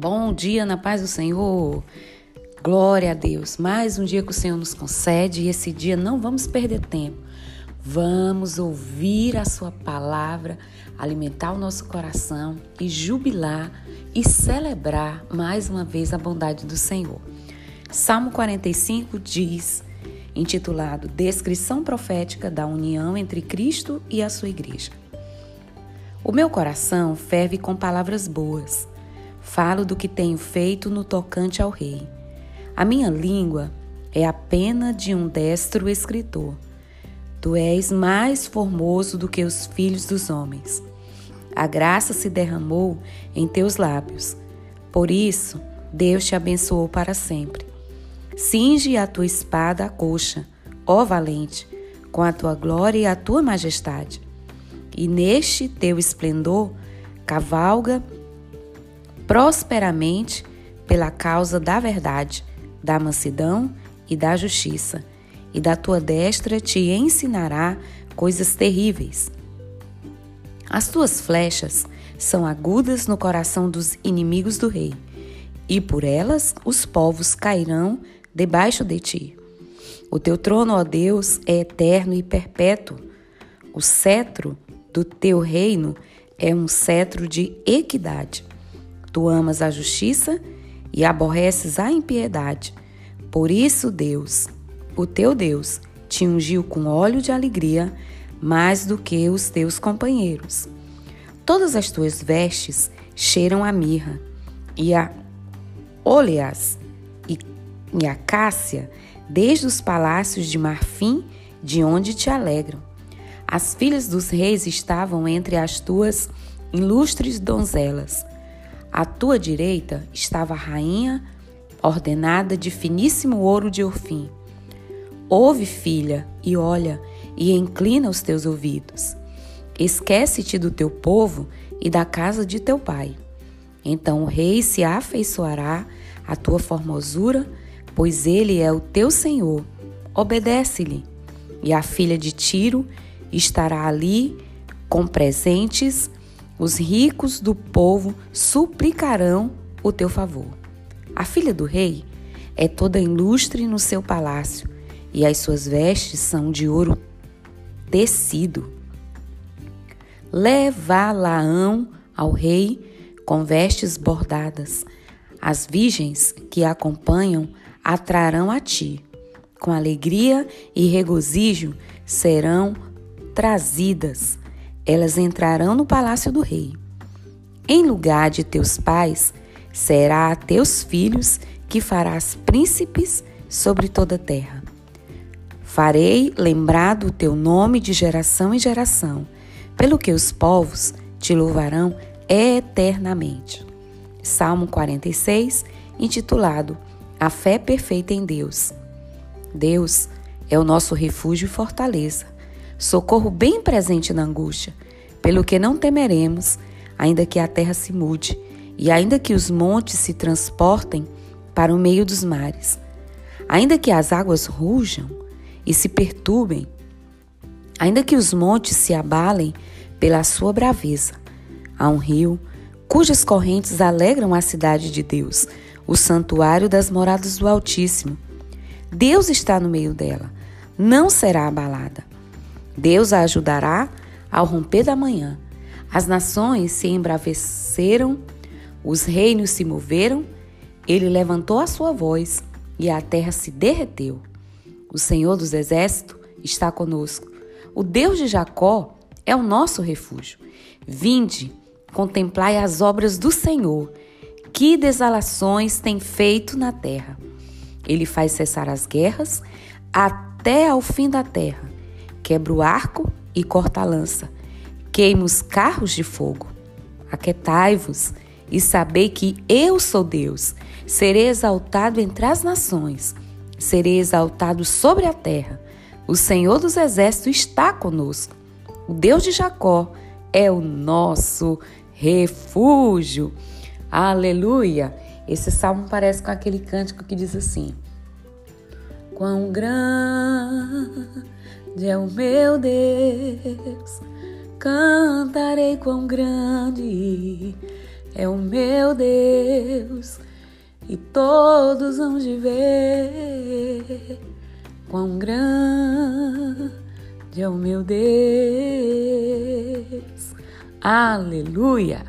Bom dia na paz do Senhor. Glória a Deus. Mais um dia que o Senhor nos concede e esse dia não vamos perder tempo. Vamos ouvir a Sua palavra, alimentar o nosso coração e jubilar e celebrar mais uma vez a bondade do Senhor. Salmo 45 diz, intitulado Descrição Profética da União entre Cristo e a Sua Igreja. O meu coração ferve com palavras boas Falo do que tenho feito no tocante ao rei. A minha língua é a pena de um destro escritor. Tu és mais formoso do que os filhos dos homens. A graça se derramou em teus lábios. Por isso, Deus te abençoou para sempre. Cinge a tua espada à coxa, ó valente, com a tua glória e a tua majestade. E neste teu esplendor, cavalga prosperamente pela causa da verdade, da mansidão e da justiça, e da tua destra te ensinará coisas terríveis. As tuas flechas são agudas no coração dos inimigos do rei, e por elas os povos cairão debaixo de ti. O teu trono, ó Deus, é eterno e perpétuo. O cetro do teu reino é um cetro de equidade. Tu amas a justiça e aborreces a impiedade. Por isso, Deus, o teu Deus, te ungiu com óleo de alegria mais do que os teus companheiros. Todas as tuas vestes cheiram a mirra e a óleas e, e a cássia, desde os palácios de marfim, de onde te alegram. As filhas dos reis estavam entre as tuas ilustres donzelas. À tua direita estava a rainha, ordenada de finíssimo ouro de Orfim. Ouve, filha, e olha, e inclina os teus ouvidos. Esquece-te do teu povo e da casa de teu pai. Então o rei se afeiçoará à tua formosura, pois ele é o teu senhor. Obedece-lhe. E a filha de Tiro estará ali com presentes os ricos do povo suplicarão o teu favor. A filha do rei é toda ilustre no seu palácio, e as suas vestes são de ouro tecido. Levá-la-ão ao rei com vestes bordadas. As virgens que a acompanham atrarão a ti. Com alegria e regozijo serão trazidas elas entrarão no palácio do rei. Em lugar de teus pais, será a teus filhos que farás príncipes sobre toda a terra. Farei lembrado o teu nome de geração em geração, pelo que os povos te louvarão eternamente. Salmo 46, intitulado A Fé Perfeita em Deus. Deus é o nosso refúgio e fortaleza socorro bem presente na angústia, pelo que não temeremos, ainda que a terra se mude e ainda que os montes se transportem para o meio dos mares, ainda que as águas rujam e se perturbem, ainda que os montes se abalem pela sua braveza. Há um rio cujas correntes alegram a cidade de Deus, o santuário das moradas do Altíssimo. Deus está no meio dela, não será abalada. Deus a ajudará ao romper da manhã. As nações se embraveceram, os reinos se moveram, ele levantou a sua voz e a terra se derreteu. O Senhor dos Exércitos está conosco. O Deus de Jacó é o nosso refúgio. Vinde, contemplai as obras do Senhor. Que desalações tem feito na terra. Ele faz cessar as guerras até ao fim da terra quebra o arco e corta a lança, queima os carros de fogo. Aquetai-vos e sabei que eu sou Deus. Serei exaltado entre as nações, serei exaltado sobre a terra. O Senhor dos Exércitos está conosco. O Deus de Jacó é o nosso refúgio. Aleluia! Esse salmo parece com aquele cântico que diz assim: Quão grande é o meu Deus, cantarei quão grande é o meu Deus, e todos vão de ver quão grande é o meu Deus. Aleluia!